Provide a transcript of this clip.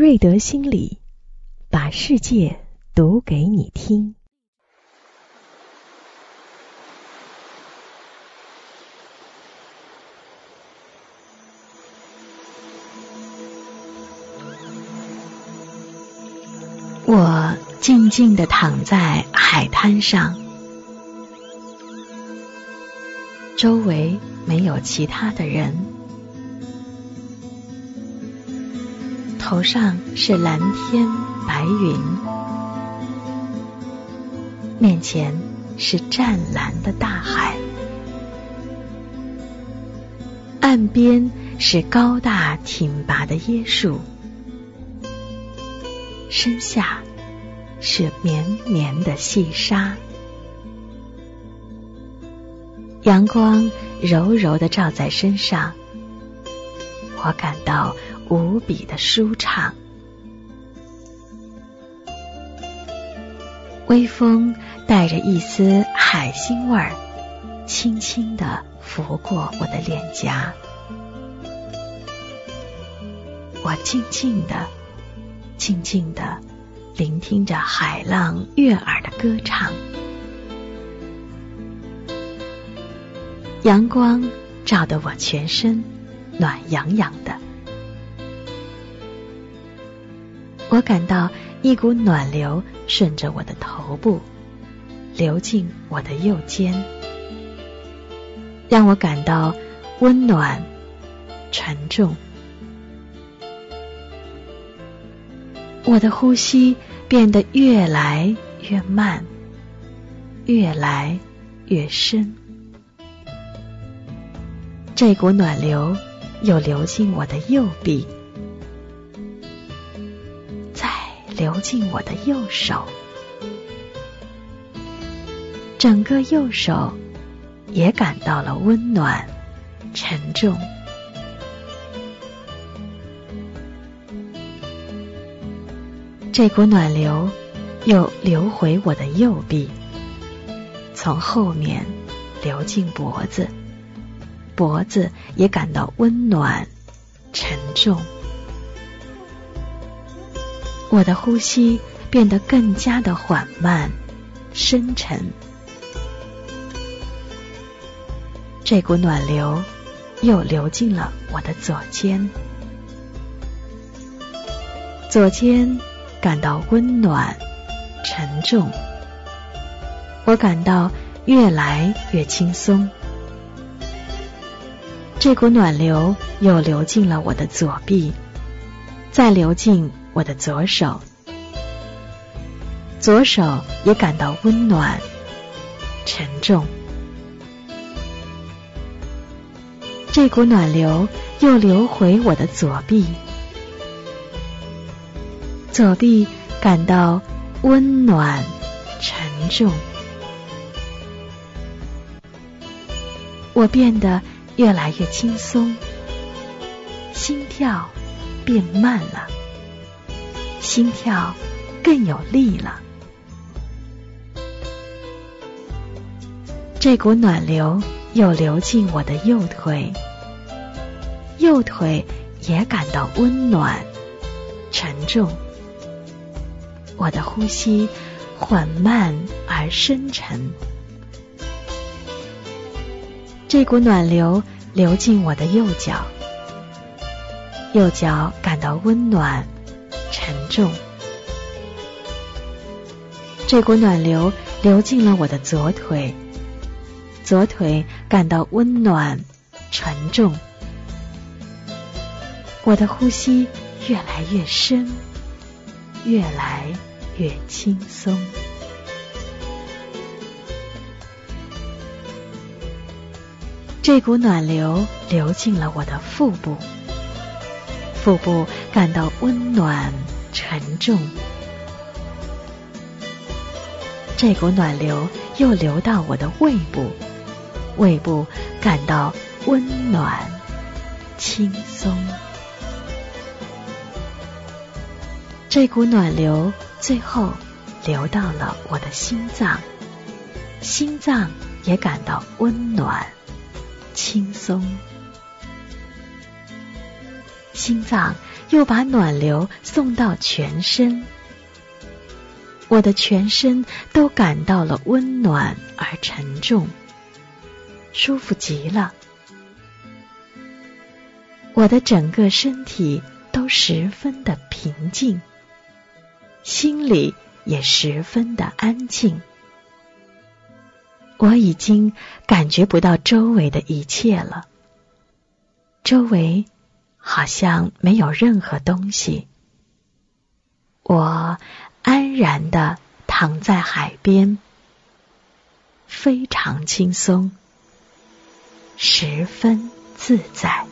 瑞德心理，把世界读给你听。我静静地躺在海滩上，周围没有其他的人，头上是蓝天白云，面前是湛蓝的大海，岸边是高大挺拔的椰树。身下是绵绵的细沙，阳光柔柔的照在身上，我感到无比的舒畅。微风带着一丝海腥味儿，轻轻的拂过我的脸颊，我静静的。静静的聆听着海浪悦耳的歌唱，阳光照得我全身暖洋洋的，我感到一股暖流顺着我的头部流进我的右肩，让我感到温暖沉重。我的呼吸变得越来越慢，越来越深。这股暖流又流进我的右臂，流进我的右手，整个右手也感到了温暖、沉重。这股暖流又流回我的右臂，从后面流进脖子，脖子也感到温暖、沉重。我的呼吸变得更加的缓慢、深沉。这股暖流又流进了我的左肩，左肩。感到温暖、沉重，我感到越来越轻松。这股暖流又流进了我的左臂，再流进我的左手，左手也感到温暖、沉重。这股暖流又流回我的左臂。左臂感到温暖、沉重，我变得越来越轻松，心跳变慢了，心跳更有力了。这股暖流又流进我的右腿，右腿也感到温暖、沉重。我的呼吸缓慢而深沉，这股暖流流进我的右脚，右脚感到温暖重。这股暖流流进了我的左腿，左腿感到温暖沉重。我的呼吸越来越深，越来。越轻松，这股暖流流进了我的腹部，腹部感到温暖沉重。这股暖流又流到我的胃部，胃部感到温暖轻松。这股暖流。最后流到了我的心脏，心脏也感到温暖、轻松。心脏又把暖流送到全身，我的全身都感到了温暖而沉重，舒服极了。我的整个身体都十分的平静，心里也十分的安静。我已经感觉不到周围的一切了，周围好像没有任何东西。我安然的躺在海边，非常轻松，十分自在。